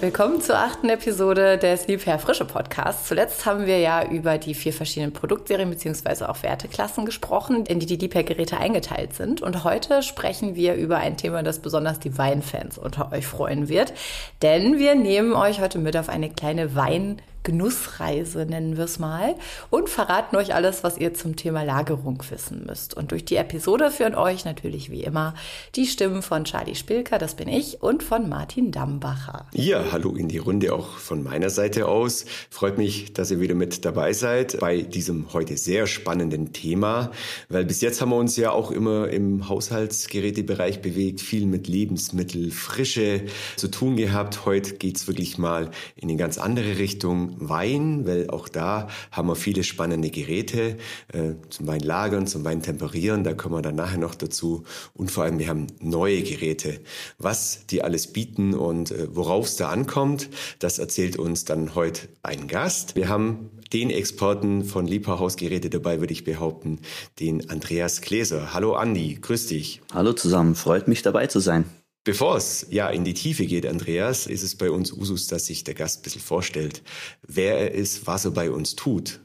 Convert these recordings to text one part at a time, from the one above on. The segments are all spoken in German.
Willkommen zur achten Episode des Liebherr Frische Podcasts. Zuletzt haben wir ja über die vier verschiedenen Produktserien bzw. auch Werteklassen gesprochen, in die die Liebherr-Geräte eingeteilt sind. Und heute sprechen wir über ein Thema, das besonders die Weinfans unter euch freuen wird. Denn wir nehmen euch heute mit auf eine kleine Wein- Genussreise, nennen wir es mal, und verraten euch alles, was ihr zum Thema Lagerung wissen müsst. Und durch die Episode führen euch natürlich wie immer die Stimmen von Charlie Spilker, das bin ich, und von Martin Dambacher. Ja, hallo in die Runde auch von meiner Seite aus. Freut mich, dass ihr wieder mit dabei seid bei diesem heute sehr spannenden Thema, weil bis jetzt haben wir uns ja auch immer im Haushaltsgerätebereich bewegt, viel mit Lebensmittel, Frische zu tun gehabt. Heute geht's wirklich mal in eine ganz andere Richtung Wein, weil auch da haben wir viele spannende Geräte äh, zum Wein lagern, zum Wein temperieren. Da kommen wir dann nachher noch dazu. Und vor allem, wir haben neue Geräte. Was die alles bieten und äh, worauf es da ankommt, das erzählt uns dann heute ein Gast. Wir haben den Experten von Liebhausgeräte dabei, würde ich behaupten, den Andreas Gläser. Hallo Andi, grüß dich. Hallo zusammen, freut mich dabei zu sein. Bevor es ja in die Tiefe geht, Andreas, ist es bei uns Usus, dass sich der Gast ein bisschen vorstellt, wer er ist, was er bei uns tut.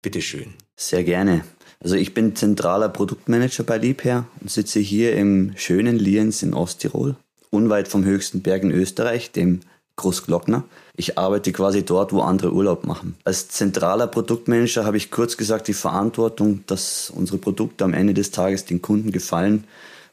Bitteschön. Sehr gerne. Also ich bin zentraler Produktmanager bei Liebherr und sitze hier im schönen Lienz in Osttirol, unweit vom höchsten Berg in Österreich, dem Großglockner. Ich arbeite quasi dort, wo andere Urlaub machen. Als zentraler Produktmanager habe ich kurz gesagt die Verantwortung, dass unsere Produkte am Ende des Tages den Kunden gefallen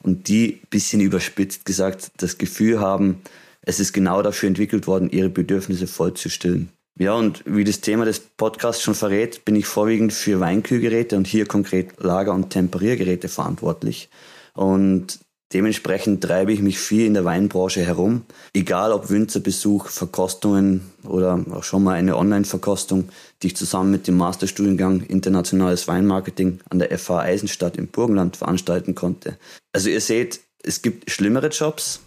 und die bisschen überspitzt gesagt das Gefühl haben, es ist genau dafür entwickelt worden, ihre Bedürfnisse voll zu stillen. Ja, und wie das Thema des Podcasts schon verrät, bin ich vorwiegend für Weinkühlgeräte und hier konkret Lager- und Temperiergeräte verantwortlich. Und Dementsprechend treibe ich mich viel in der Weinbranche herum, egal ob Winzerbesuch, Verkostungen oder auch schon mal eine Online-Verkostung, die ich zusammen mit dem Masterstudiengang Internationales Weinmarketing an der FH Eisenstadt im Burgenland veranstalten konnte. Also ihr seht, es gibt schlimmere Jobs.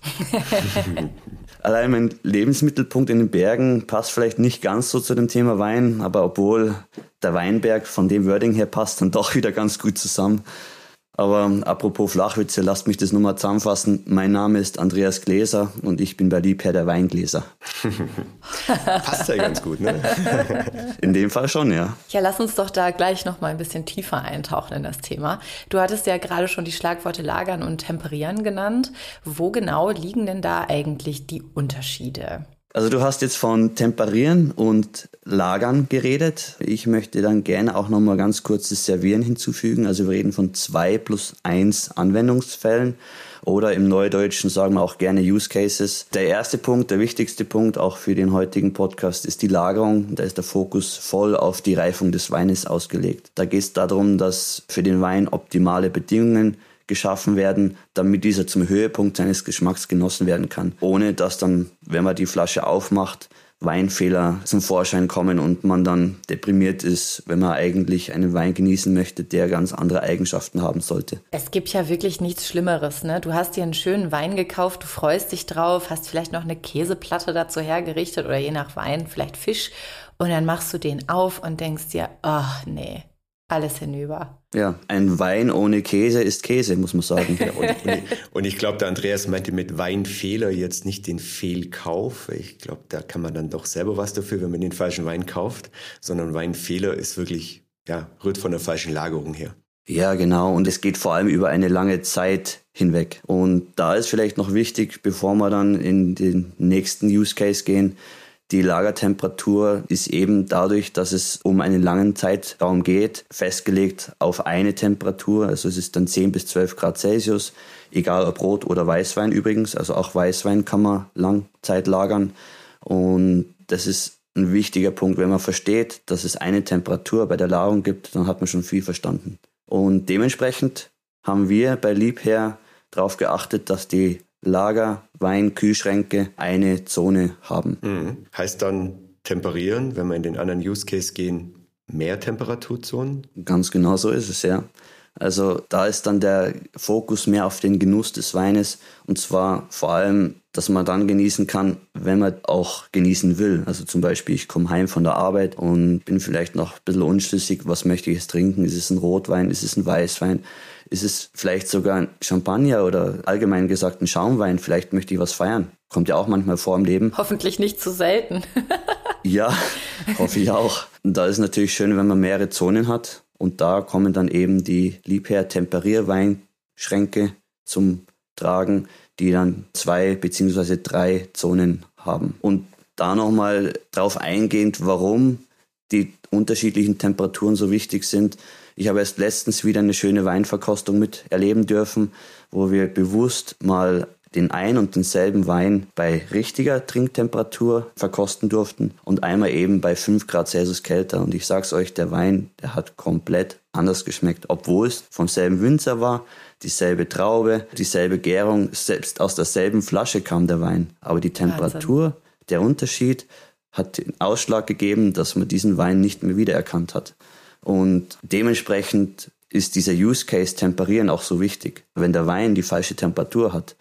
Allein mein Lebensmittelpunkt in den Bergen passt vielleicht nicht ganz so zu dem Thema Wein, aber obwohl der Weinberg von dem Wording her passt, dann doch wieder ganz gut zusammen. Aber apropos Flachwitze, lasst mich das nochmal zusammenfassen. Mein Name ist Andreas Gläser und ich bin bei Liebherr der Weingläser. Passt ja ganz gut, ne? In dem Fall schon, ja. Ja, lass uns doch da gleich nochmal ein bisschen tiefer eintauchen in das Thema. Du hattest ja gerade schon die Schlagworte Lagern und Temperieren genannt. Wo genau liegen denn da eigentlich die Unterschiede? Also du hast jetzt von Temperieren und Lagern geredet. Ich möchte dann gerne auch nochmal ganz kurz das Servieren hinzufügen. Also wir reden von zwei plus eins Anwendungsfällen oder im Neudeutschen sagen wir auch gerne Use Cases. Der erste Punkt, der wichtigste Punkt auch für den heutigen Podcast ist die Lagerung. Da ist der Fokus voll auf die Reifung des Weines ausgelegt. Da geht es darum, dass für den Wein optimale Bedingungen geschaffen werden, damit dieser zum Höhepunkt seines Geschmacks genossen werden kann, ohne dass dann, wenn man die Flasche aufmacht, Weinfehler zum Vorschein kommen und man dann deprimiert ist, wenn man eigentlich einen Wein genießen möchte, der ganz andere Eigenschaften haben sollte. Es gibt ja wirklich nichts Schlimmeres, ne? Du hast dir einen schönen Wein gekauft, du freust dich drauf, hast vielleicht noch eine Käseplatte dazu hergerichtet oder je nach Wein vielleicht Fisch und dann machst du den auf und denkst dir, ach nee, alles hinüber. Ja, ein Wein ohne Käse ist Käse, muss man sagen. Ja, und, und, und, ich glaube, der Andreas meinte mit Weinfehler jetzt nicht den Fehlkauf. Ich glaube, da kann man dann doch selber was dafür, wenn man den falschen Wein kauft, sondern Weinfehler ist wirklich, ja, rührt von der falschen Lagerung her. Ja, genau. Und es geht vor allem über eine lange Zeit hinweg. Und da ist vielleicht noch wichtig, bevor wir dann in den nächsten Use Case gehen, die Lagertemperatur ist eben dadurch, dass es um einen langen Zeitraum geht, festgelegt auf eine Temperatur. Also es ist dann 10 bis 12 Grad Celsius, egal ob Rot oder Weißwein übrigens. Also auch Weißwein kann man lang Zeit lagern. Und das ist ein wichtiger Punkt. Wenn man versteht, dass es eine Temperatur bei der Lagerung gibt, dann hat man schon viel verstanden. Und dementsprechend haben wir bei Liebherr darauf geachtet, dass die Lager, Wein, Kühlschränke eine Zone haben. Mhm. Heißt dann temperieren, wenn wir in den anderen Use Case gehen, mehr Temperaturzonen? Ganz genau so ist es, ja. Also da ist dann der Fokus mehr auf den Genuss des Weines und zwar vor allem, dass man dann genießen kann, wenn man auch genießen will. Also zum Beispiel, ich komme heim von der Arbeit und bin vielleicht noch ein bisschen unschlüssig, was möchte ich jetzt trinken? Ist es ein Rotwein? Ist es ein Weißwein? Ist es vielleicht sogar ein Champagner oder allgemein gesagt ein Schaumwein? Vielleicht möchte ich was feiern. Kommt ja auch manchmal vor im Leben. Hoffentlich nicht zu selten. ja, hoffe ich auch. Und da ist natürlich schön, wenn man mehrere Zonen hat. Und da kommen dann eben die Liebherr Temperierweinschränke zum Tragen, die dann zwei beziehungsweise drei Zonen haben. Und da nochmal drauf eingehend, warum die unterschiedlichen Temperaturen so wichtig sind. Ich habe erst letztens wieder eine schöne Weinverkostung mit erleben dürfen, wo wir bewusst mal den ein und denselben Wein bei richtiger Trinktemperatur verkosten durften und einmal eben bei 5 Grad Celsius kälter. Und ich sag's euch, der Wein, der hat komplett anders geschmeckt, obwohl es vom selben Winzer war, dieselbe Traube, dieselbe Gärung, selbst aus derselben Flasche kam der Wein. Aber die Temperatur, Wahnsinn. der Unterschied hat den Ausschlag gegeben, dass man diesen Wein nicht mehr wiedererkannt hat. Und dementsprechend ist dieser Use Case Temperieren auch so wichtig. Wenn der Wein die falsche Temperatur hat,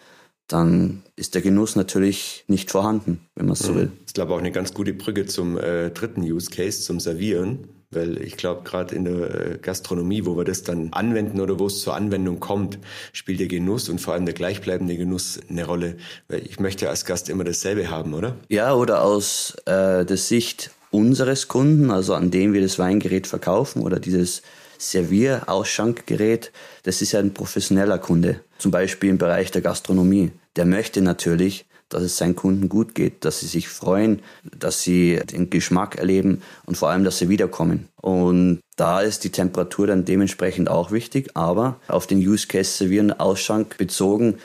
dann ist der Genuss natürlich nicht vorhanden, wenn man es so mhm. will. Das ist, glaube ich, auch eine ganz gute Brücke zum äh, dritten Use Case, zum Servieren. Weil ich glaube, gerade in der äh, Gastronomie, wo wir das dann anwenden oder wo es zur Anwendung kommt, spielt der Genuss und vor allem der gleichbleibende Genuss eine Rolle. Weil ich möchte als Gast immer dasselbe haben, oder? Ja, oder aus äh, der Sicht unseres Kunden, also an dem wir das Weingerät verkaufen oder dieses Servier-Ausschankgerät, das ist ja ein professioneller Kunde, zum Beispiel im Bereich der Gastronomie. Der möchte natürlich, dass es seinen Kunden gut geht, dass sie sich freuen, dass sie den Geschmack erleben und vor allem, dass sie wiederkommen. Und da ist die Temperatur dann dementsprechend auch wichtig, aber auf den Use Case Servieren Ausschank bezogen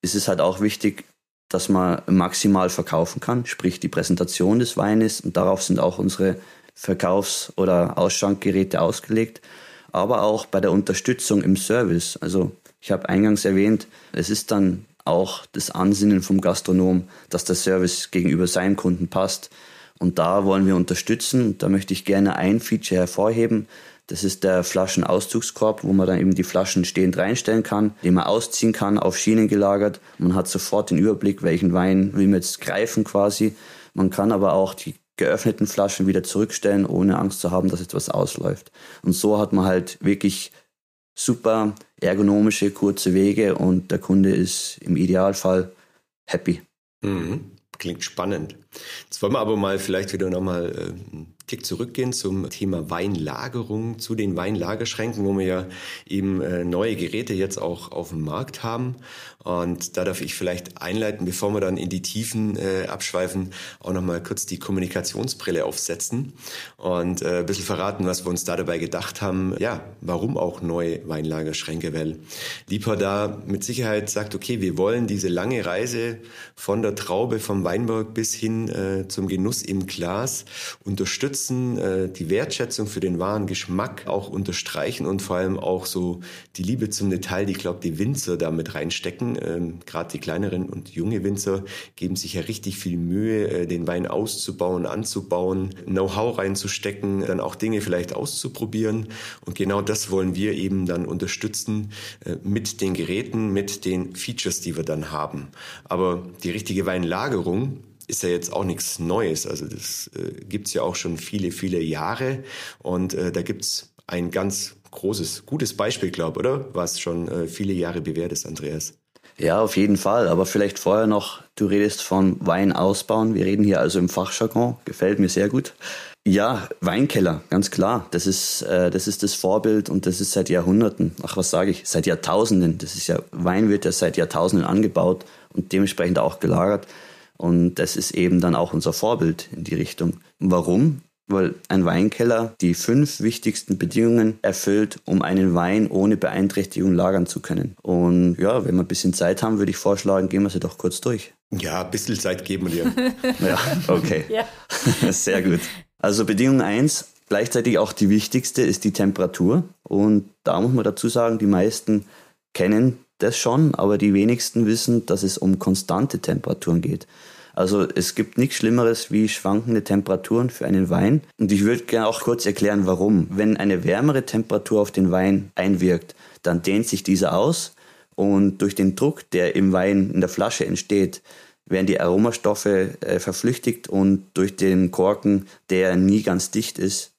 ist es halt auch wichtig, dass man maximal verkaufen kann, sprich die Präsentation des Weines und darauf sind auch unsere Verkaufs- oder Ausschankgeräte ausgelegt aber auch bei der Unterstützung im Service. Also ich habe eingangs erwähnt, es ist dann auch das Ansinnen vom Gastronom, dass der Service gegenüber seinem Kunden passt. Und da wollen wir unterstützen. Da möchte ich gerne ein Feature hervorheben. Das ist der Flaschenauszugskorb, wo man dann eben die Flaschen stehend reinstellen kann, den man ausziehen kann, auf Schienen gelagert. Man hat sofort den Überblick, welchen Wein will man jetzt greifen quasi. Man kann aber auch die geöffneten Flaschen wieder zurückstellen, ohne Angst zu haben, dass etwas ausläuft. Und so hat man halt wirklich super ergonomische, kurze Wege und der Kunde ist im Idealfall happy. Mhm. Klingt spannend. Jetzt wollen wir aber mal vielleicht wieder nochmal äh, Tick zurückgehen zum Thema Weinlagerung, zu den Weinlagerschränken, wo wir ja eben äh, neue Geräte jetzt auch auf dem Markt haben. Und da darf ich vielleicht einleiten, bevor wir dann in die Tiefen äh, abschweifen, auch nochmal kurz die Kommunikationsbrille aufsetzen und äh, ein bisschen verraten, was wir uns da dabei gedacht haben. Ja, warum auch neue Weinlagerschränke? Weil Lieber da mit Sicherheit sagt, okay, wir wollen diese lange Reise von der Traube vom Weinberg bis hin äh, zum Genuss im Glas unterstützen äh, die Wertschätzung für den wahren Geschmack auch unterstreichen und vor allem auch so die Liebe zum Detail, die, ich glaube, die Winzer da mit reinstecken. Ähm, Gerade die kleineren und junge Winzer geben sich ja richtig viel Mühe, äh, den Wein auszubauen, anzubauen, Know-how reinzustecken, dann auch Dinge vielleicht auszuprobieren. Und genau das wollen wir eben dann unterstützen äh, mit den Geräten, mit den Features, die wir dann haben. Aber die richtige Weinlagerung, ist ja jetzt auch nichts Neues. Also das äh, gibt's ja auch schon viele, viele Jahre. Und äh, da gibt's ein ganz großes, gutes Beispiel, glaube oder? Was schon äh, viele Jahre bewährt ist, Andreas. Ja, auf jeden Fall. Aber vielleicht vorher noch, du redest von Wein ausbauen. Wir reden hier also im Fachjargon. Gefällt mir sehr gut. Ja, Weinkeller, ganz klar. Das ist, äh, das ist das Vorbild und das ist seit Jahrhunderten, ach was sage ich, seit Jahrtausenden. Das ist ja, Wein wird ja seit Jahrtausenden angebaut und dementsprechend auch gelagert. Und das ist eben dann auch unser Vorbild in die Richtung. Warum? Weil ein Weinkeller die fünf wichtigsten Bedingungen erfüllt, um einen Wein ohne Beeinträchtigung lagern zu können. Und ja, wenn wir ein bisschen Zeit haben, würde ich vorschlagen, gehen wir sie doch kurz durch. Ja, ein bisschen Zeit geben wir dir. ja, okay. Ja. Sehr gut. Also Bedingung eins, gleichzeitig auch die wichtigste, ist die Temperatur. Und da muss man dazu sagen, die meisten kennen das schon, aber die wenigsten wissen, dass es um konstante Temperaturen geht. Also es gibt nichts Schlimmeres wie schwankende Temperaturen für einen Wein. Und ich würde gerne auch kurz erklären, warum. Wenn eine wärmere Temperatur auf den Wein einwirkt, dann dehnt sich dieser aus und durch den Druck, der im Wein in der Flasche entsteht, werden die Aromastoffe äh, verflüchtigt und durch den Korken, der nie ganz dicht ist,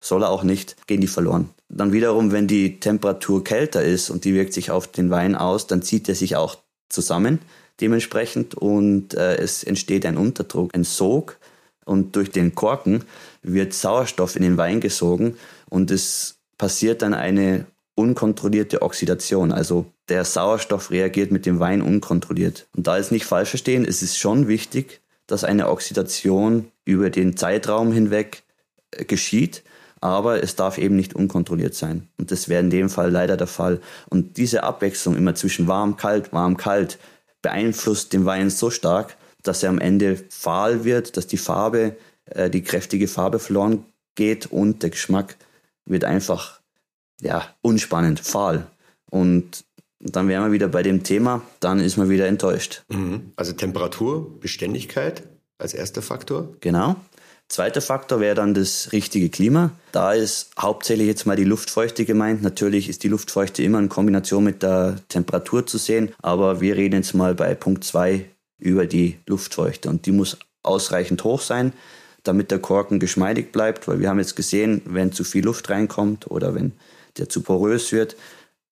soll er auch nicht, gehen die verloren. Dann wiederum, wenn die Temperatur kälter ist und die wirkt sich auf den Wein aus, dann zieht er sich auch zusammen. dementsprechend und äh, es entsteht ein Unterdruck, ein Sog und durch den Korken wird Sauerstoff in den Wein gesogen und es passiert dann eine unkontrollierte Oxidation. Also der Sauerstoff reagiert mit dem Wein unkontrolliert. Und da ist nicht falsch verstehen, es ist schon wichtig, dass eine Oxidation über den Zeitraum hinweg äh, geschieht, aber es darf eben nicht unkontrolliert sein. Und das wäre in dem Fall leider der Fall. Und diese Abwechslung immer zwischen warm, kalt, warm, kalt beeinflusst den Wein so stark, dass er am Ende fahl wird, dass die Farbe, äh, die kräftige Farbe verloren geht und der Geschmack wird einfach ja, unspannend, fahl. Und dann wären wir wieder bei dem Thema, dann ist man wieder enttäuscht. Mhm. Also Temperatur, Beständigkeit als erster Faktor. Genau. Zweiter Faktor wäre dann das richtige Klima. Da ist hauptsächlich jetzt mal die Luftfeuchte gemeint. Natürlich ist die Luftfeuchte immer in Kombination mit der Temperatur zu sehen, aber wir reden jetzt mal bei Punkt 2 über die Luftfeuchte und die muss ausreichend hoch sein, damit der Korken geschmeidig bleibt, weil wir haben jetzt gesehen, wenn zu viel Luft reinkommt oder wenn der zu porös wird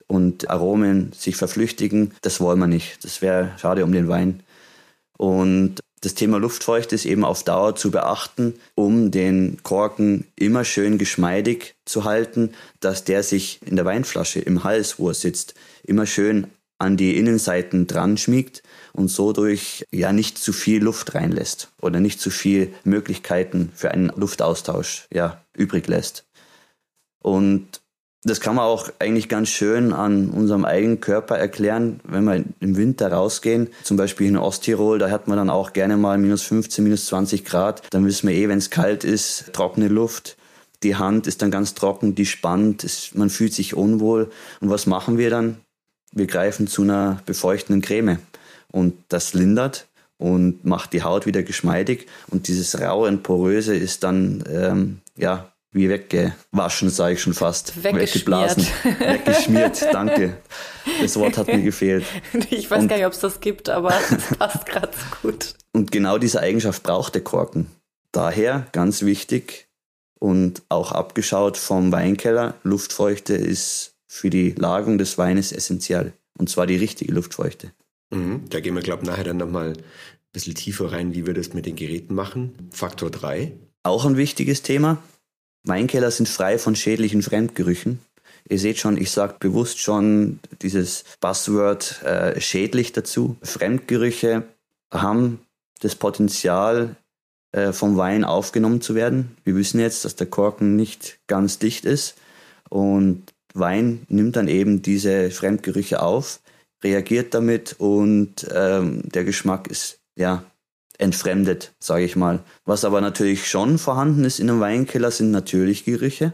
und Aromen sich verflüchtigen. Das wollen wir nicht. Das wäre schade um den Wein. Und das Thema Luftfeucht ist eben auf Dauer zu beachten, um den Korken immer schön geschmeidig zu halten, dass der sich in der Weinflasche im Hals, wo er sitzt, immer schön an die Innenseiten dran schmiegt und so durch ja nicht zu viel Luft reinlässt oder nicht zu viel Möglichkeiten für einen Luftaustausch ja übrig lässt. Und das kann man auch eigentlich ganz schön an unserem eigenen Körper erklären, wenn wir im Winter rausgehen. Zum Beispiel in Osttirol, da hat man dann auch gerne mal minus 15, minus 20 Grad. Dann wissen wir eh, wenn es kalt ist, trockene Luft. Die Hand ist dann ganz trocken, die spannt, es, man fühlt sich unwohl. Und was machen wir dann? Wir greifen zu einer befeuchtenden Creme. Und das lindert und macht die Haut wieder geschmeidig. Und dieses raue und poröse ist dann ähm, ja wie weggewaschen, sage ich schon fast. Weggeblasen. Weggeschmiert, danke. Das Wort hat mir gefehlt. Ich weiß und, gar nicht, ob es das gibt, aber es passt gerade so gut. Und genau diese Eigenschaft braucht der Korken. Daher ganz wichtig und auch abgeschaut vom Weinkeller, Luftfeuchte ist für die Lagerung des Weines essentiell. Und zwar die richtige Luftfeuchte. Mhm, da gehen wir, glaube ich, nachher dann nochmal ein bisschen tiefer rein, wie wir das mit den Geräten machen. Faktor 3. Auch ein wichtiges Thema. Weinkeller sind frei von schädlichen Fremdgerüchen. Ihr seht schon, ich sage bewusst schon dieses Buzzword äh, schädlich dazu. Fremdgerüche haben das Potenzial, äh, vom Wein aufgenommen zu werden. Wir wissen jetzt, dass der Korken nicht ganz dicht ist und Wein nimmt dann eben diese Fremdgerüche auf, reagiert damit und ähm, der Geschmack ist ja entfremdet, sage ich mal. Was aber natürlich schon vorhanden ist in einem Weinkeller, sind natürlich Gerüche.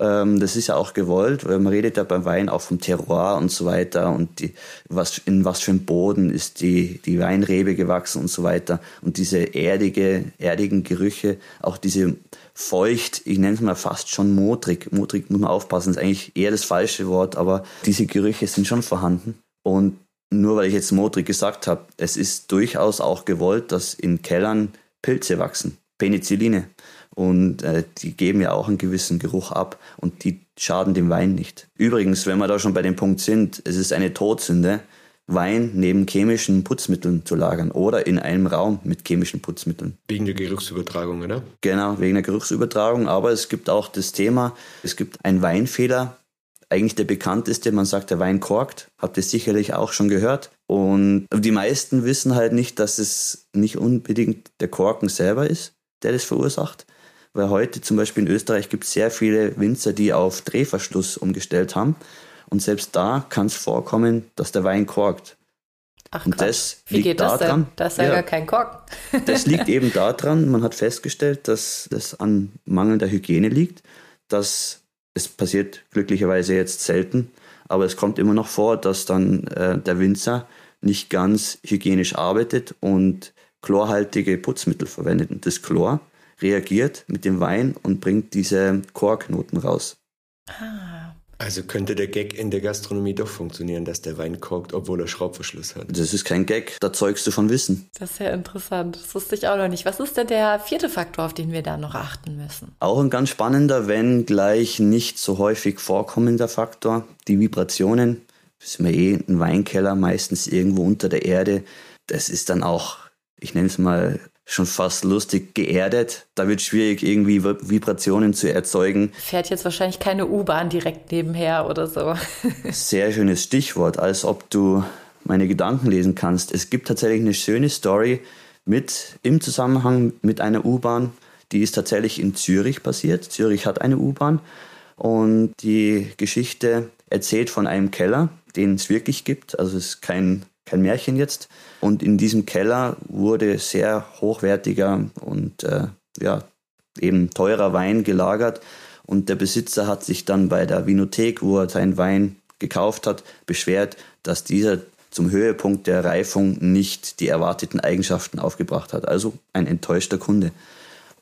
Ähm, das ist ja auch gewollt, weil man redet ja beim Wein auch vom Terroir und so weiter und die, was, in was für einem Boden ist die, die Weinrebe gewachsen und so weiter. Und diese erdige, erdigen Gerüche, auch diese feucht, ich nenne es mal fast schon modrig. Modrig muss man aufpassen, ist eigentlich eher das falsche Wort, aber diese Gerüche sind schon vorhanden. Und nur weil ich jetzt modrig gesagt habe, es ist durchaus auch gewollt, dass in Kellern Pilze wachsen, Penicilline. Und äh, die geben ja auch einen gewissen Geruch ab und die schaden dem Wein nicht. Übrigens, wenn wir da schon bei dem Punkt sind, es ist eine Todsünde, Wein neben chemischen Putzmitteln zu lagern oder in einem Raum mit chemischen Putzmitteln. Wegen der Geruchsübertragung, oder? Genau, wegen der Geruchsübertragung. Aber es gibt auch das Thema, es gibt einen Weinfehler, eigentlich der bekannteste. Man sagt, der Wein korkt. Habt ihr sicherlich auch schon gehört. Und die meisten wissen halt nicht, dass es nicht unbedingt der Korken selber ist, der das verursacht. Weil heute zum Beispiel in Österreich gibt es sehr viele Winzer, die auf Drehverschluss umgestellt haben. Und selbst da kann es vorkommen, dass der Wein korkt. Ach, und das Wie geht das daran, denn? Das ist ja, ja gar kein Korken. das liegt eben daran, man hat festgestellt, dass das an mangelnder Hygiene liegt, dass es passiert glücklicherweise jetzt selten, aber es kommt immer noch vor, dass dann äh, der Winzer nicht ganz hygienisch arbeitet und chlorhaltige Putzmittel verwendet. Und das Chlor reagiert mit dem Wein und bringt diese Chorknoten raus. Ah. Also könnte der Gag in der Gastronomie doch funktionieren, dass der Wein korkt, obwohl er Schraubverschluss hat. Das ist kein Gag, da zeugst du von Wissen. Das ist ja interessant, das wusste ich auch noch nicht. Was ist denn der vierte Faktor, auf den wir da noch achten müssen? Auch ein ganz spannender, wenn gleich nicht so häufig vorkommender Faktor, die Vibrationen. Das ist mir eh ein Weinkeller, meistens irgendwo unter der Erde. das ist dann auch, ich nenne es mal schon fast lustig geerdet. Da wird schwierig, irgendwie Vibrationen zu erzeugen. Fährt jetzt wahrscheinlich keine U-Bahn direkt nebenher oder so. Sehr schönes Stichwort, als ob du meine Gedanken lesen kannst. Es gibt tatsächlich eine schöne Story mit im Zusammenhang mit einer U-Bahn. Die ist tatsächlich in Zürich passiert. Zürich hat eine U-Bahn und die Geschichte erzählt von einem Keller, den es wirklich gibt. Also es ist kein, kein Märchen jetzt. Und in diesem Keller wurde sehr hochwertiger und äh, ja, eben teurer Wein gelagert. Und der Besitzer hat sich dann bei der Vinothek, wo er seinen Wein gekauft hat, beschwert, dass dieser zum Höhepunkt der Reifung nicht die erwarteten Eigenschaften aufgebracht hat. Also ein enttäuschter Kunde.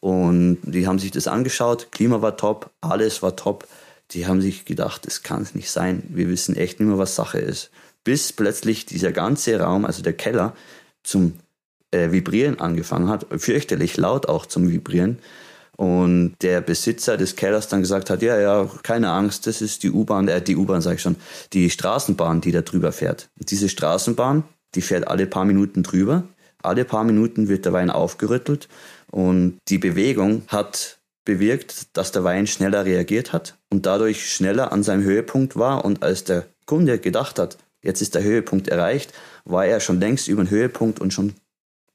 Und die haben sich das angeschaut, Klima war top, alles war top. Die haben sich gedacht, es kann es nicht sein. Wir wissen echt nicht mehr, was Sache ist. Bis plötzlich dieser ganze Raum, also der Keller, zum äh, Vibrieren angefangen hat, fürchterlich laut auch zum Vibrieren. Und der Besitzer des Kellers dann gesagt hat, ja, ja, keine Angst, das ist die U-Bahn, äh, die U-Bahn sage ich schon, die Straßenbahn, die da drüber fährt. Und diese Straßenbahn, die fährt alle paar Minuten drüber. Alle paar Minuten wird der Wein aufgerüttelt und die Bewegung hat bewirkt, dass der Wein schneller reagiert hat und dadurch schneller an seinem Höhepunkt war. Und als der Kunde gedacht hat, jetzt ist der Höhepunkt erreicht, war er schon längst über den Höhepunkt und schon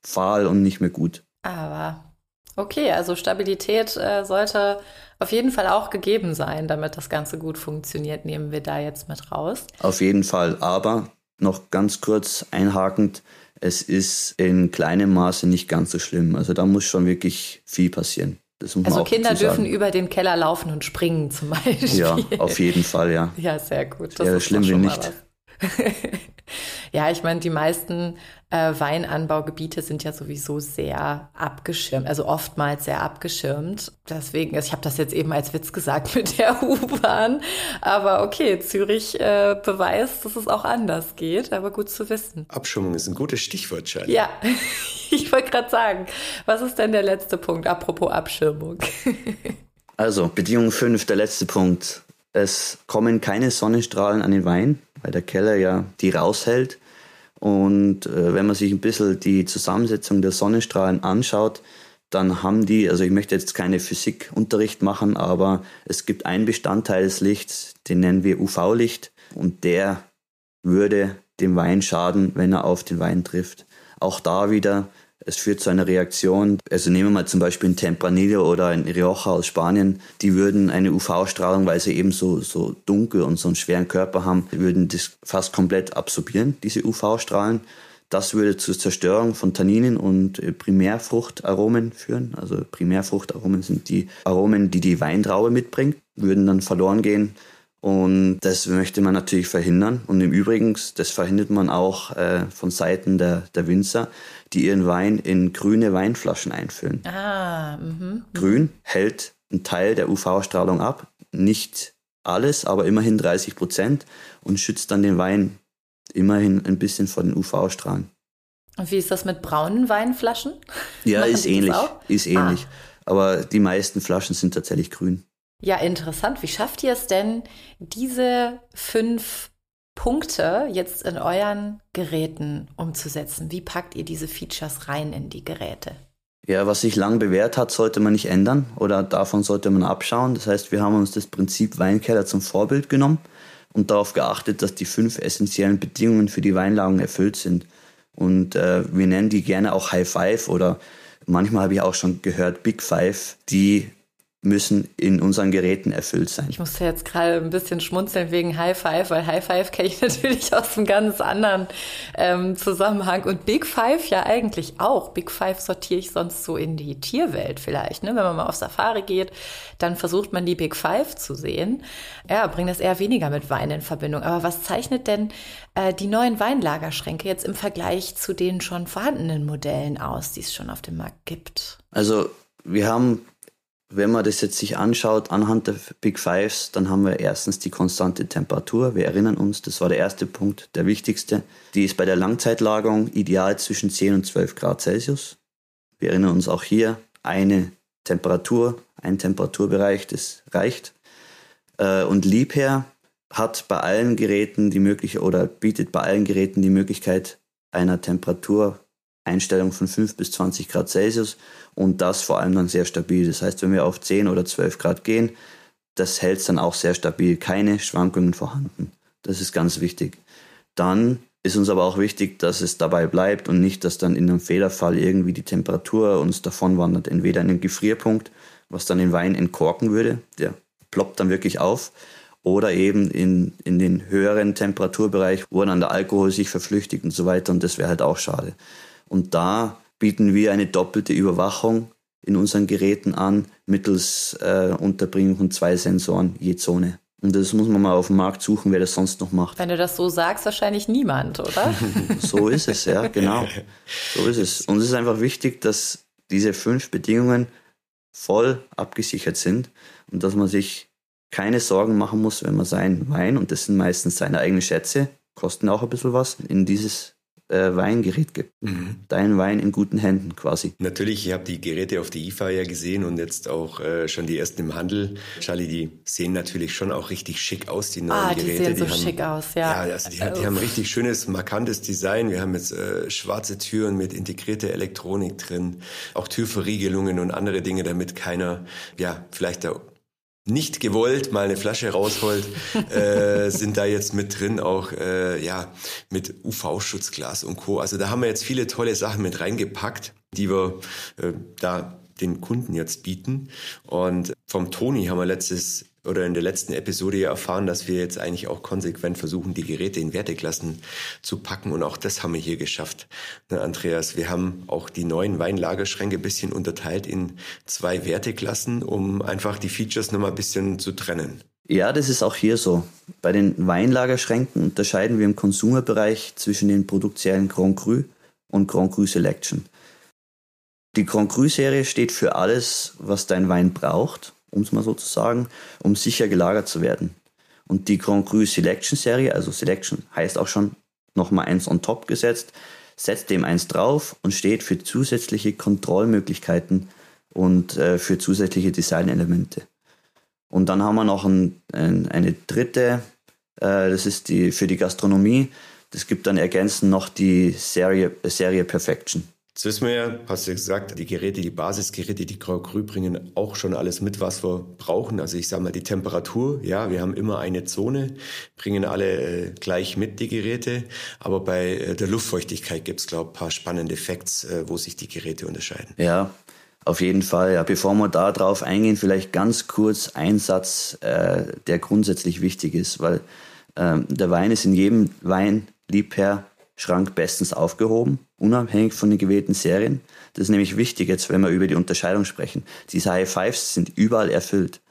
fahl und nicht mehr gut. Aber Okay, also Stabilität äh, sollte auf jeden Fall auch gegeben sein, damit das Ganze gut funktioniert, nehmen wir da jetzt mit raus. Auf jeden Fall, aber noch ganz kurz einhakend, es ist in kleinem Maße nicht ganz so schlimm. Also da muss schon wirklich viel passieren. also Kinder dürfen über den Keller laufen und springen zum Beispiel. Ja, auf jeden Fall, ja. Ja, sehr gut. Das ja, schlimm wie nicht. ja, ich meine, die meisten äh, Weinanbaugebiete sind ja sowieso sehr abgeschirmt, also oftmals sehr abgeschirmt. Deswegen, also ich habe das jetzt eben als Witz gesagt mit der U-Bahn. Aber okay, Zürich äh, beweist, dass es auch anders geht, aber gut zu wissen. Abschirmung ist ein gutes Stichwort, Charlie. Ja, ich wollte gerade sagen, was ist denn der letzte Punkt, apropos Abschirmung? also, Bedingung 5, der letzte Punkt. Es kommen keine Sonnenstrahlen an den Wein, weil der Keller ja die raushält. Und äh, wenn man sich ein bisschen die Zusammensetzung der Sonnenstrahlen anschaut, dann haben die, also ich möchte jetzt keine Physikunterricht machen, aber es gibt einen Bestandteil des Lichts, den nennen wir UV-Licht und der würde dem Wein schaden, wenn er auf den Wein trifft. Auch da wieder es führt zu einer Reaktion. Also nehmen wir mal zum Beispiel ein Tempranillo oder ein Rioja aus Spanien. Die würden eine UV-Strahlung, weil sie eben so, so dunkel und so einen schweren Körper haben, würden das fast komplett absorbieren, diese UV-Strahlen. Das würde zur Zerstörung von Tanninen und äh, Primärfruchtaromen führen. Also Primärfruchtaromen sind die Aromen, die die Weintraube mitbringt, würden dann verloren gehen. Und das möchte man natürlich verhindern. Und im Übrigen, das verhindert man auch äh, von Seiten der, der Winzer, die ihren Wein in grüne Weinflaschen einfüllen. Ah, mh. Grün hält einen Teil der UV-Strahlung ab, nicht alles, aber immerhin 30 Prozent und schützt dann den Wein immerhin ein bisschen vor den UV-Strahlen. Und wie ist das mit braunen Weinflaschen? Ja, ist ähnlich. Ist ähnlich. Ah. Aber die meisten Flaschen sind tatsächlich grün. Ja, interessant. Wie schafft ihr es denn, diese fünf Punkte jetzt in euren Geräten umzusetzen? Wie packt ihr diese Features rein in die Geräte? Ja, was sich lang bewährt hat, sollte man nicht ändern oder davon sollte man abschauen. Das heißt, wir haben uns das Prinzip Weinkeller zum Vorbild genommen und darauf geachtet, dass die fünf essentiellen Bedingungen für die Weinlagerung erfüllt sind. Und äh, wir nennen die gerne auch High Five oder manchmal habe ich auch schon gehört Big Five, die müssen in unseren Geräten erfüllt sein. Ich musste jetzt gerade ein bisschen schmunzeln wegen High Five, weil High Five kenne ich natürlich aus einem ganz anderen ähm, Zusammenhang und Big Five ja eigentlich auch. Big Five sortiere ich sonst so in die Tierwelt vielleicht. Ne? Wenn man mal auf Safari geht, dann versucht man die Big Five zu sehen. Ja, bringt das eher weniger mit Wein in Verbindung. Aber was zeichnet denn äh, die neuen Weinlagerschränke jetzt im Vergleich zu den schon vorhandenen Modellen aus, die es schon auf dem Markt gibt? Also wir haben wenn man das jetzt sich anschaut anhand der Big Fives, dann haben wir erstens die konstante Temperatur. Wir erinnern uns, das war der erste Punkt, der wichtigste. Die ist bei der Langzeitlagerung ideal zwischen 10 und 12 Grad Celsius. Wir erinnern uns auch hier, eine Temperatur, ein Temperaturbereich, das reicht. Äh, und Liebherr hat bei allen Geräten die Möglichkeit oder bietet bei allen Geräten die Möglichkeit einer Temperatur Einstellung von 5 bis 20 Grad Celsius und das vor allem dann sehr stabil. Das heißt, wenn wir auf 10 oder 12 Grad gehen, das hält dann auch sehr stabil, keine Schwankungen vorhanden. Das ist ganz wichtig. Dann ist uns aber auch wichtig, dass es dabei bleibt und nicht, dass dann in einem Fehlerfall irgendwie die Temperatur uns davon wandert. Entweder in den Gefrierpunkt, was dann den Wein entkorken würde, der ploppt dann wirklich auf, oder eben in, in den höheren Temperaturbereich, wo dann der Alkohol sich verflüchtigt und so weiter und das wäre halt auch schade. Und da bieten wir eine doppelte Überwachung in unseren Geräten an, mittels äh, Unterbringung von zwei Sensoren je Zone. Und das muss man mal auf dem Markt suchen, wer das sonst noch macht. Wenn du das so sagst, wahrscheinlich niemand, oder? so ist es, ja, genau. So ist es. Und es ist einfach wichtig, dass diese fünf Bedingungen voll abgesichert sind und dass man sich keine Sorgen machen muss, wenn man seinen Wein, und das sind meistens seine eigenen Schätze, kosten auch ein bisschen was, in dieses äh, Weingerät gibt. Mhm. Dein Wein in guten Händen quasi. Natürlich, ich habe die Geräte auf der IFA ja gesehen und jetzt auch äh, schon die ersten im Handel. Charlie, die sehen natürlich schon auch richtig schick aus, die neuen ah, Geräte. Die sehen die so haben, schick aus, ja. Ja, also die, die haben richtig schönes, markantes Design. Wir haben jetzt äh, schwarze Türen mit integrierter Elektronik drin, auch Türverriegelungen und andere Dinge, damit keiner, ja, vielleicht da nicht gewollt mal eine Flasche rausholt, äh, sind da jetzt mit drin auch äh, ja mit UV-Schutzglas und Co. Also da haben wir jetzt viele tolle Sachen mit reingepackt, die wir äh, da den Kunden jetzt bieten. Und vom Toni haben wir letztes oder in der letzten Episode ja erfahren, dass wir jetzt eigentlich auch konsequent versuchen, die Geräte in Werteklassen zu packen. Und auch das haben wir hier geschafft. Ne, Andreas, wir haben auch die neuen Weinlagerschränke ein bisschen unterteilt in zwei Werteklassen, um einfach die Features nochmal ein bisschen zu trennen. Ja, das ist auch hier so. Bei den Weinlagerschränken unterscheiden wir im Konsumerbereich zwischen den Produktserien Grand Cru und Grand Cru Selection. Die Grand Cru Serie steht für alles, was dein Wein braucht um es mal so zu sagen, um sicher gelagert zu werden. Und die Grand Cru Selection Serie, also Selection heißt auch schon nochmal eins on top gesetzt, setzt dem eins drauf und steht für zusätzliche Kontrollmöglichkeiten und äh, für zusätzliche Designelemente. Und dann haben wir noch ein, ein, eine dritte, äh, das ist die für die Gastronomie. Das gibt dann ergänzend noch die Serie, Serie Perfection. Jetzt wissen wir ja, hast du gesagt, die Geräte, die Basisgeräte, die Grau Grü bringen auch schon alles mit, was wir brauchen. Also ich sage mal die Temperatur, ja, wir haben immer eine Zone, bringen alle äh, gleich mit die Geräte. Aber bei äh, der Luftfeuchtigkeit gibt es, glaube ich, paar spannende Facts, äh, wo sich die Geräte unterscheiden. Ja, auf jeden Fall. Ja, bevor wir da drauf eingehen, vielleicht ganz kurz ein Satz, äh, der grundsätzlich wichtig ist, weil ähm, der Wein ist in jedem Weinliebherr Schrank bestens aufgehoben, unabhängig von den gewählten Serien. Das ist nämlich wichtig jetzt, wenn wir über die Unterscheidung sprechen. Diese High Fives sind überall erfüllt.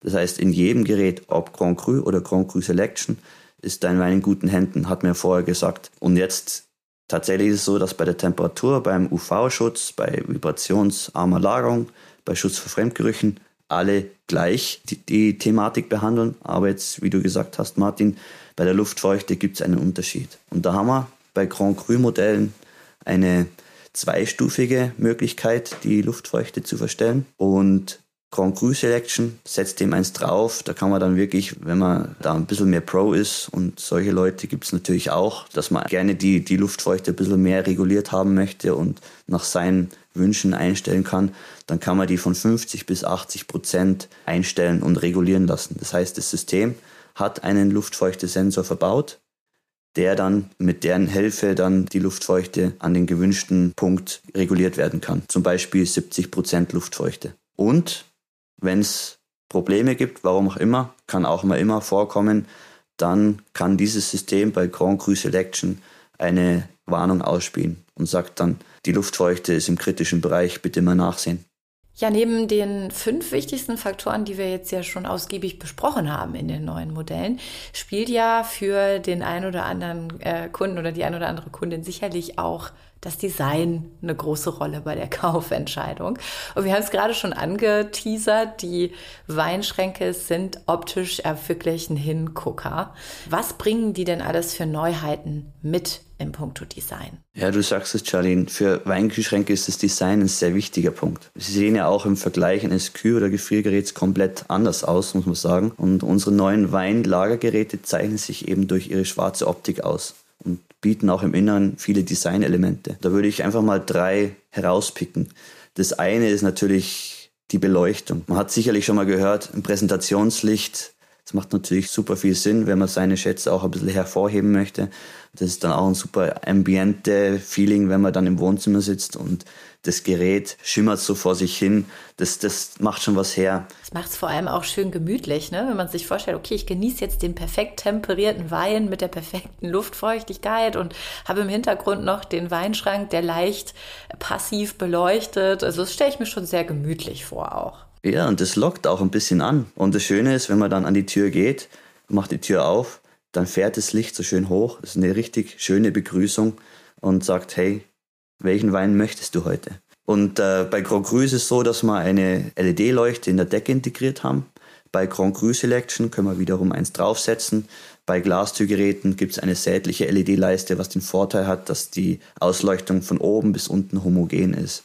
Das heißt, in jedem Gerät, ob Grand Cru oder Grand Cru Selection, ist dein Wein in guten Händen, hat mir vorher gesagt. Und jetzt tatsächlich ist es so, dass bei der Temperatur, beim UV-Schutz, bei vibrationsarmer Lagerung, bei Schutz vor Fremdgerüchen alle gleich die, die Thematik behandeln. Aber jetzt, wie du gesagt hast, Martin, bei der Luftfeuchte gibt es einen Unterschied. Und da haben wir bei Grand Cru Modellen eine zweistufige Möglichkeit, die Luftfeuchte zu verstellen. Und Grand Cru Selection setzt dem eins drauf. Da kann man dann wirklich, wenn man da ein bisschen mehr Pro ist, und solche Leute gibt es natürlich auch, dass man gerne die, die Luftfeuchte ein bisschen mehr reguliert haben möchte und nach seinen Wünschen einstellen kann, dann kann man die von 50 bis 80 Prozent einstellen und regulieren lassen. Das heißt, das System hat einen Luftfeuchtesensor verbaut, der dann mit deren Hilfe dann die Luftfeuchte an den gewünschten Punkt reguliert werden kann. Zum Beispiel 70 Prozent Luftfeuchte. Und wenn es Probleme gibt, warum auch immer, kann auch mal immer vorkommen, dann kann dieses System bei Grand Cru Selection eine Warnung ausspielen und sagt dann, die Luftfeuchte ist im kritischen Bereich, bitte mal nachsehen. Ja, neben den fünf wichtigsten Faktoren, die wir jetzt ja schon ausgiebig besprochen haben in den neuen Modellen, spielt ja für den einen oder anderen äh, Kunden oder die ein oder andere Kundin sicherlich auch das Design eine große Rolle bei der Kaufentscheidung. Und wir haben es gerade schon angeteasert, die Weinschränke sind optisch wirklich ein Hingucker. Was bringen die denn alles für Neuheiten mit im Punkto Design? Ja, du sagst es, Charlene, für Weinkühlschränke ist das Design ein sehr wichtiger Punkt. Sie sehen ja auch im Vergleich eines Kühl- oder Gefriergeräts komplett anders aus, muss man sagen. Und unsere neuen Weinlagergeräte zeichnen sich eben durch ihre schwarze Optik aus. Bieten auch im Inneren viele Designelemente. Da würde ich einfach mal drei herauspicken. Das eine ist natürlich die Beleuchtung. Man hat sicherlich schon mal gehört, ein Präsentationslicht das macht natürlich super viel Sinn, wenn man seine Schätze auch ein bisschen hervorheben möchte. Das ist dann auch ein super ambiente Feeling, wenn man dann im Wohnzimmer sitzt und das Gerät schimmert so vor sich hin. Das, das macht schon was her. Das macht es vor allem auch schön gemütlich, ne? wenn man sich vorstellt, okay, ich genieße jetzt den perfekt temperierten Wein mit der perfekten Luftfeuchtigkeit und habe im Hintergrund noch den Weinschrank, der leicht passiv beleuchtet. Also das stelle ich mir schon sehr gemütlich vor auch. Ja, und das lockt auch ein bisschen an. Und das Schöne ist, wenn man dann an die Tür geht, macht die Tür auf, dann fährt das Licht so schön hoch. Das ist eine richtig schöne Begrüßung und sagt, hey, welchen Wein möchtest du heute? Und äh, bei Grand Cru ist es so, dass wir eine LED-Leuchte in der Decke integriert haben. Bei Grand Cru Selection können wir wiederum eins draufsetzen. Bei Glastürgeräten gibt es eine sätliche LED-Leiste, was den Vorteil hat, dass die Ausleuchtung von oben bis unten homogen ist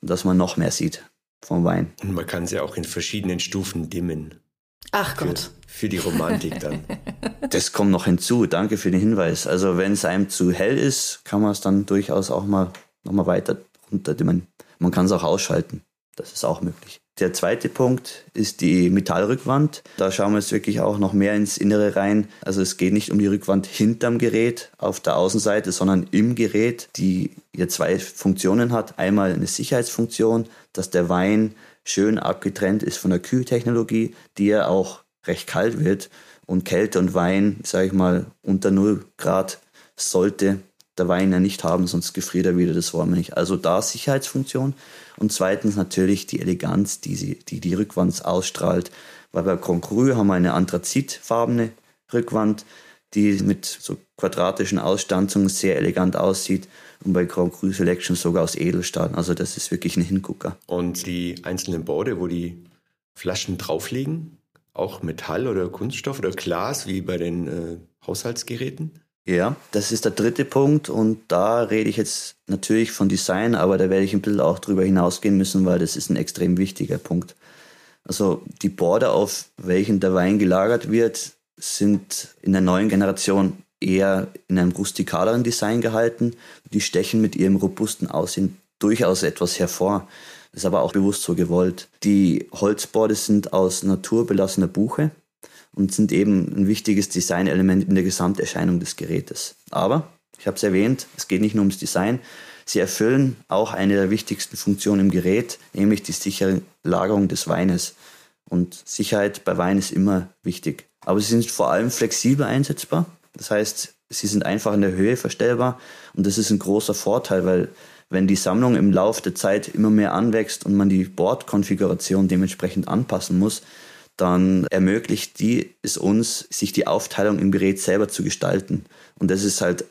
und dass man noch mehr sieht vom Wein. Und man kann sie auch in verschiedenen Stufen dimmen. Ach Gott. Für, für die Romantik dann. das kommt noch hinzu. Danke für den Hinweis. Also wenn es einem zu hell ist, kann man es dann durchaus auch mal noch mal weiter runterdimmen. Man kann es auch ausschalten. Das ist auch möglich. Der zweite Punkt ist die Metallrückwand. Da schauen wir jetzt wirklich auch noch mehr ins Innere rein. Also es geht nicht um die Rückwand hinterm Gerät auf der Außenseite, sondern im Gerät, die hier zwei Funktionen hat. Einmal eine Sicherheitsfunktion, dass der Wein schön abgetrennt ist von der Kühltechnologie, die ja auch recht kalt wird. Und Kälte und Wein, sage ich mal, unter 0 Grad sollte der Wein ja nicht haben, sonst gefriert er wieder, das wollen wir nicht. Also da Sicherheitsfunktion. Und zweitens natürlich die Eleganz, die sie, die, die Rückwand ausstrahlt. Weil bei Grand Cru haben wir eine anthrazitfarbene Rückwand, die mit so quadratischen Ausstanzungen sehr elegant aussieht. Und bei Grand Cru Selection sogar aus Edelstahl. Also das ist wirklich ein Hingucker. Und die einzelnen Borde, wo die Flaschen draufliegen, auch Metall oder Kunststoff oder Glas wie bei den äh, Haushaltsgeräten? Ja, das ist der dritte Punkt und da rede ich jetzt natürlich von Design, aber da werde ich ein bisschen auch drüber hinausgehen müssen, weil das ist ein extrem wichtiger Punkt. Also die Border, auf welchen der Wein gelagert wird, sind in der neuen Generation eher in einem rustikaleren Design gehalten. Die stechen mit ihrem robusten Aussehen durchaus etwas hervor. Das ist aber auch bewusst so gewollt. Die Holzborde sind aus naturbelassener Buche und sind eben ein wichtiges Designelement in der Gesamterscheinung des Gerätes. Aber, ich habe es erwähnt, es geht nicht nur ums Design, sie erfüllen auch eine der wichtigsten Funktionen im Gerät, nämlich die sichere Lagerung des Weines. Und Sicherheit bei Wein ist immer wichtig. Aber sie sind vor allem flexibel einsetzbar. Das heißt, sie sind einfach in der Höhe verstellbar und das ist ein großer Vorteil, weil wenn die Sammlung im Laufe der Zeit immer mehr anwächst und man die Bordkonfiguration dementsprechend anpassen muss, dann ermöglicht die es uns, sich die Aufteilung im Gerät selber zu gestalten. Und das ist halt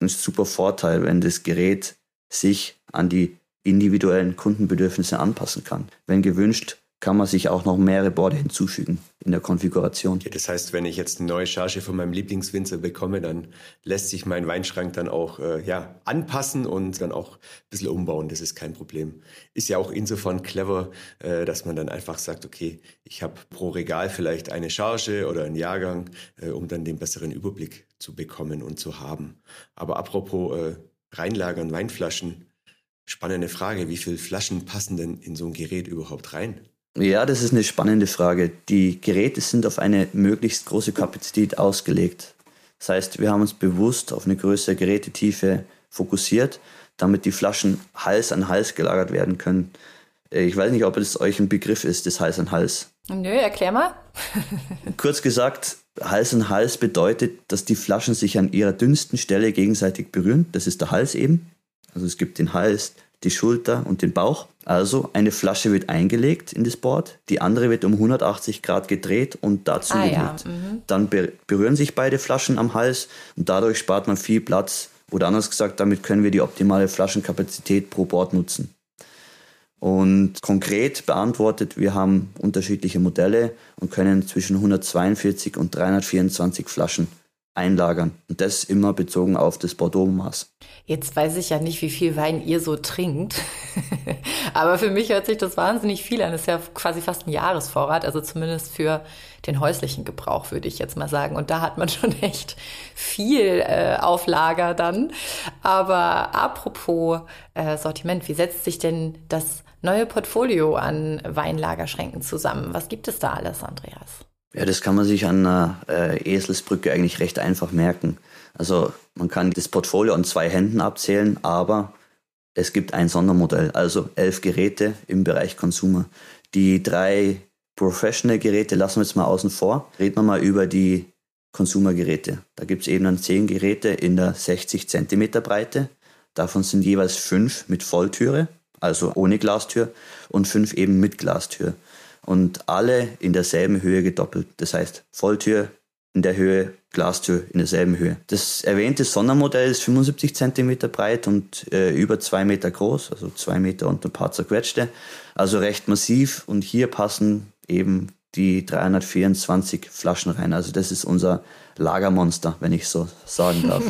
ein super Vorteil, wenn das Gerät sich an die individuellen Kundenbedürfnisse anpassen kann. Wenn gewünscht, kann man sich auch noch mehrere Borde hinzufügen in der Konfiguration. Ja, das heißt, wenn ich jetzt eine neue Charge von meinem Lieblingswinzer bekomme, dann lässt sich mein Weinschrank dann auch äh, ja, anpassen und dann auch ein bisschen umbauen. Das ist kein Problem. Ist ja auch insofern clever, äh, dass man dann einfach sagt, okay, ich habe pro Regal vielleicht eine Charge oder einen Jahrgang, äh, um dann den besseren Überblick zu bekommen und zu haben. Aber apropos äh, Reinlagern, Weinflaschen, spannende Frage, wie viele Flaschen passen denn in so ein Gerät überhaupt rein? Ja, das ist eine spannende Frage. Die Geräte sind auf eine möglichst große Kapazität ausgelegt. Das heißt, wir haben uns bewusst auf eine größere Gerätetiefe fokussiert, damit die Flaschen Hals an Hals gelagert werden können. Äh, ich weiß nicht, ob es euch ein Begriff ist, das Hals an Hals. Nö, erklär mal. Kurz gesagt, Hals an Hals bedeutet, dass die Flaschen sich an ihrer dünnsten Stelle gegenseitig berühren. Das ist der Hals eben. Also es gibt den Hals, die Schulter und den Bauch. Also eine Flasche wird eingelegt in das Board, die andere wird um 180 Grad gedreht und dazu ah, ja. mhm. Dann berühren sich beide Flaschen am Hals und dadurch spart man viel Platz. Oder anders gesagt, damit können wir die optimale Flaschenkapazität pro Board nutzen. Und konkret beantwortet, wir haben unterschiedliche Modelle und können zwischen 142 und 324 Flaschen einlagern. Und das immer bezogen auf das Bordeaux-Maß. Jetzt weiß ich ja nicht, wie viel Wein ihr so trinkt. Aber für mich hört sich das wahnsinnig viel an. Das ist ja quasi fast ein Jahresvorrat, also zumindest für den häuslichen Gebrauch, würde ich jetzt mal sagen. Und da hat man schon echt viel äh, auf Lager dann. Aber apropos äh, Sortiment, wie setzt sich denn das neue Portfolio an Weinlagerschränken zusammen? Was gibt es da alles, Andreas? Ja, das kann man sich an einer äh, Eselsbrücke eigentlich recht einfach merken. Also man kann das Portfolio an zwei Händen abzählen, aber es gibt ein Sondermodell, also elf Geräte im Bereich Consumer. Die drei Professional-Geräte lassen wir jetzt mal außen vor. Reden wir mal über die Consumer-Geräte. Da gibt es eben dann zehn Geräte in der 60 cm Breite. Davon sind jeweils fünf mit Volltüre, also ohne Glastür, und fünf eben mit Glastür und alle in derselben Höhe gedoppelt. Das heißt, Volltür in der Höhe, Glastür in derselben Höhe. Das erwähnte Sondermodell ist 75 cm breit und äh, über zwei Meter groß, also zwei Meter und ein paar zerquetschte. Also recht massiv und hier passen eben die 324 Flaschen rein. Also das ist unser Lagermonster, wenn ich so sagen darf.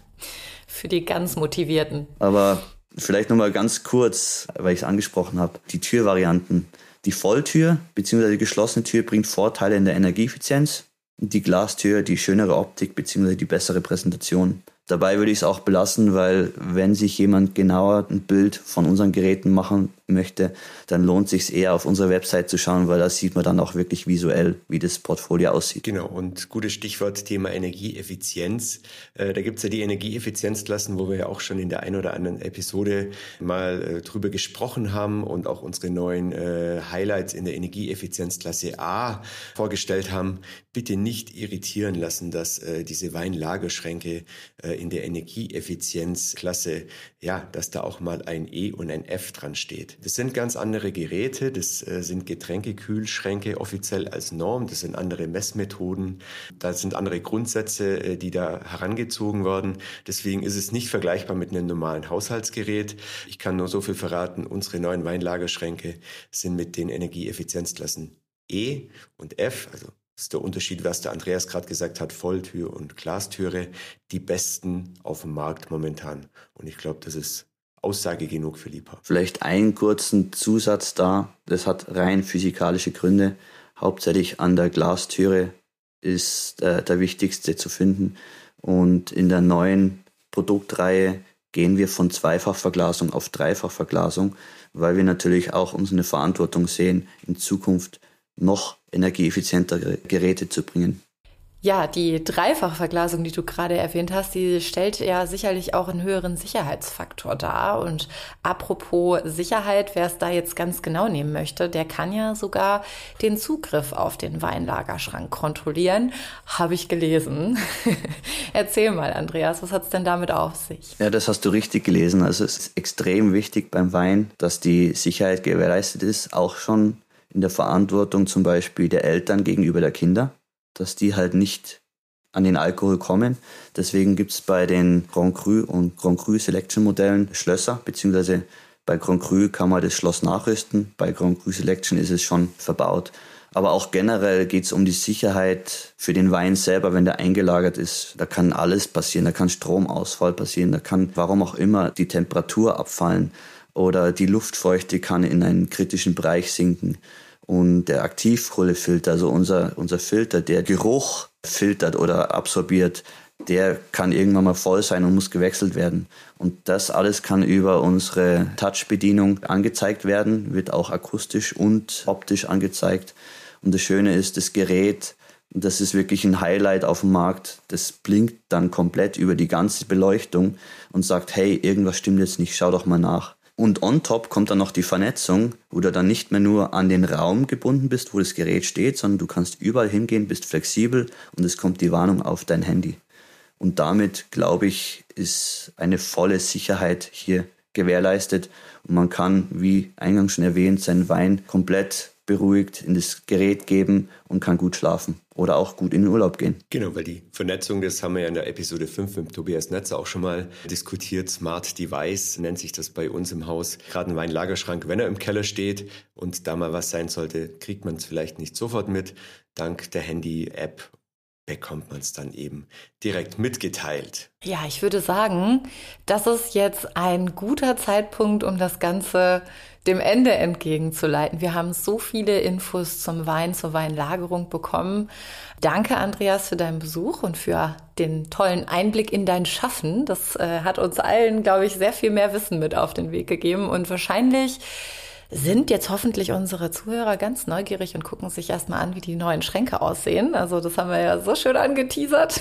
Für die ganz Motivierten. Aber vielleicht nochmal ganz kurz, weil ich es angesprochen habe, die Türvarianten. Die Volltür bzw. die geschlossene Tür bringt Vorteile in der Energieeffizienz. Die Glastür die schönere Optik bzw. die bessere Präsentation. Dabei würde ich es auch belassen, weil wenn sich jemand genauer ein Bild von unseren Geräten machen möchte, dann lohnt sich eher auf unsere Website zu schauen, weil da sieht man dann auch wirklich visuell, wie das Portfolio aussieht. Genau, und gutes Stichwort Thema Energieeffizienz. Äh, da gibt's ja die Energieeffizienzklassen, wo wir ja auch schon in der einen oder anderen Episode mal äh, drüber gesprochen haben und auch unsere neuen äh, Highlights in der Energieeffizienzklasse A vorgestellt haben. Bitte nicht irritieren lassen, dass diese Weinlagerschränke in der Energieeffizienzklasse, ja, dass da auch mal ein E und ein F dran steht. Das sind ganz andere Geräte, das äh, sind Getränkekühlschränke offiziell als Norm, das sind andere Messmethoden, da sind andere Grundsätze, äh, die da herangezogen werden. Deswegen ist es nicht vergleichbar mit einem normalen Haushaltsgerät. Ich kann nur so viel verraten, unsere neuen Weinlagerschränke sind mit den Energieeffizienzklassen E und F, also das ist der Unterschied, was der Andreas gerade gesagt hat, Volltür und Glastüre, die besten auf dem Markt momentan. Und ich glaube, das ist Aussage genug für Liebhaber. Vielleicht einen kurzen Zusatz da, das hat rein physikalische Gründe. Hauptsächlich an der Glastüre ist äh, der wichtigste zu finden. Und in der neuen Produktreihe gehen wir von Zweifachverglasung auf Dreifachverglasung, weil wir natürlich auch unsere Verantwortung sehen, in Zukunft noch energieeffizientere Geräte zu bringen. Ja, die Dreifachverglasung, die du gerade erwähnt hast, die stellt ja sicherlich auch einen höheren Sicherheitsfaktor dar. Und apropos Sicherheit, wer es da jetzt ganz genau nehmen möchte, der kann ja sogar den Zugriff auf den Weinlagerschrank kontrollieren, habe ich gelesen. Erzähl mal, Andreas, was hat es denn damit auf sich? Ja, das hast du richtig gelesen. Also es ist extrem wichtig beim Wein, dass die Sicherheit gewährleistet ist, auch schon in der Verantwortung zum Beispiel der Eltern gegenüber der Kinder, dass die halt nicht an den Alkohol kommen. Deswegen gibt es bei den Grand Cru und Grand Cru Selection Modellen Schlösser, beziehungsweise bei Grand Cru kann man das Schloss nachrüsten, bei Grand Cru Selection ist es schon verbaut. Aber auch generell geht es um die Sicherheit für den Wein selber, wenn der eingelagert ist. Da kann alles passieren, da kann Stromausfall passieren, da kann, warum auch immer, die Temperatur abfallen oder die Luftfeuchte kann in einen kritischen Bereich sinken. Und der Aktivkohlefilter, also unser, unser Filter, der Geruch filtert oder absorbiert, der kann irgendwann mal voll sein und muss gewechselt werden. Und das alles kann über unsere Touch-Bedienung angezeigt werden, wird auch akustisch und optisch angezeigt. Und das Schöne ist, das Gerät, das ist wirklich ein Highlight auf dem Markt, das blinkt dann komplett über die ganze Beleuchtung und sagt, hey, irgendwas stimmt jetzt nicht, schau doch mal nach. Und on top kommt dann noch die Vernetzung, wo du dann nicht mehr nur an den Raum gebunden bist, wo das Gerät steht, sondern du kannst überall hingehen, bist flexibel und es kommt die Warnung auf dein Handy. Und damit, glaube ich, ist eine volle Sicherheit hier gewährleistet und man kann, wie eingangs schon erwähnt, seinen Wein komplett beruhigt in das Gerät geben und kann gut schlafen oder auch gut in den Urlaub gehen. Genau, weil die Vernetzung, das haben wir ja in der Episode 5 mit Tobias Netzer auch schon mal diskutiert. Smart Device nennt sich das bei uns im Haus. Gerade ein Weinlagerschrank, wenn er im Keller steht und da mal was sein sollte, kriegt man es vielleicht nicht sofort mit. Dank der Handy-App bekommt man es dann eben direkt mitgeteilt. Ja, ich würde sagen, das ist jetzt ein guter Zeitpunkt, um das Ganze dem Ende entgegenzuleiten. Wir haben so viele Infos zum Wein, zur Weinlagerung bekommen. Danke, Andreas, für deinen Besuch und für den tollen Einblick in dein Schaffen. Das äh, hat uns allen, glaube ich, sehr viel mehr Wissen mit auf den Weg gegeben und wahrscheinlich sind jetzt hoffentlich unsere Zuhörer ganz neugierig und gucken sich erstmal an, wie die neuen Schränke aussehen. Also das haben wir ja so schön angeteasert.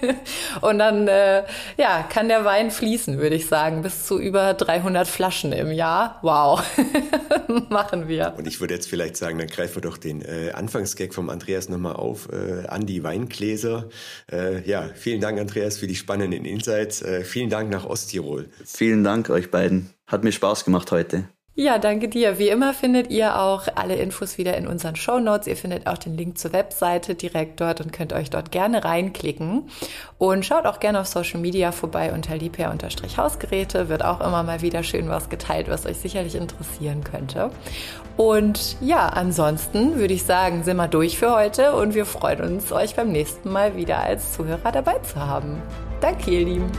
und dann äh, ja, kann der Wein fließen, würde ich sagen, bis zu über 300 Flaschen im Jahr. Wow, machen wir. Und ich würde jetzt vielleicht sagen, dann greifen wir doch den äh, Anfangsgag vom Andreas nochmal auf, äh, an die Weingläser. Äh, ja, vielen Dank, Andreas, für die spannenden Insights. Äh, vielen Dank nach Osttirol. Vielen Dank euch beiden. Hat mir Spaß gemacht heute. Ja, danke dir. Wie immer findet ihr auch alle Infos wieder in unseren Show Notes. Ihr findet auch den Link zur Webseite direkt dort und könnt euch dort gerne reinklicken. Und schaut auch gerne auf Social Media vorbei unter liebherr-hausgeräte. Wird auch immer mal wieder schön was geteilt, was euch sicherlich interessieren könnte. Und ja, ansonsten würde ich sagen, sind wir durch für heute und wir freuen uns, euch beim nächsten Mal wieder als Zuhörer dabei zu haben. Danke, ihr Lieben.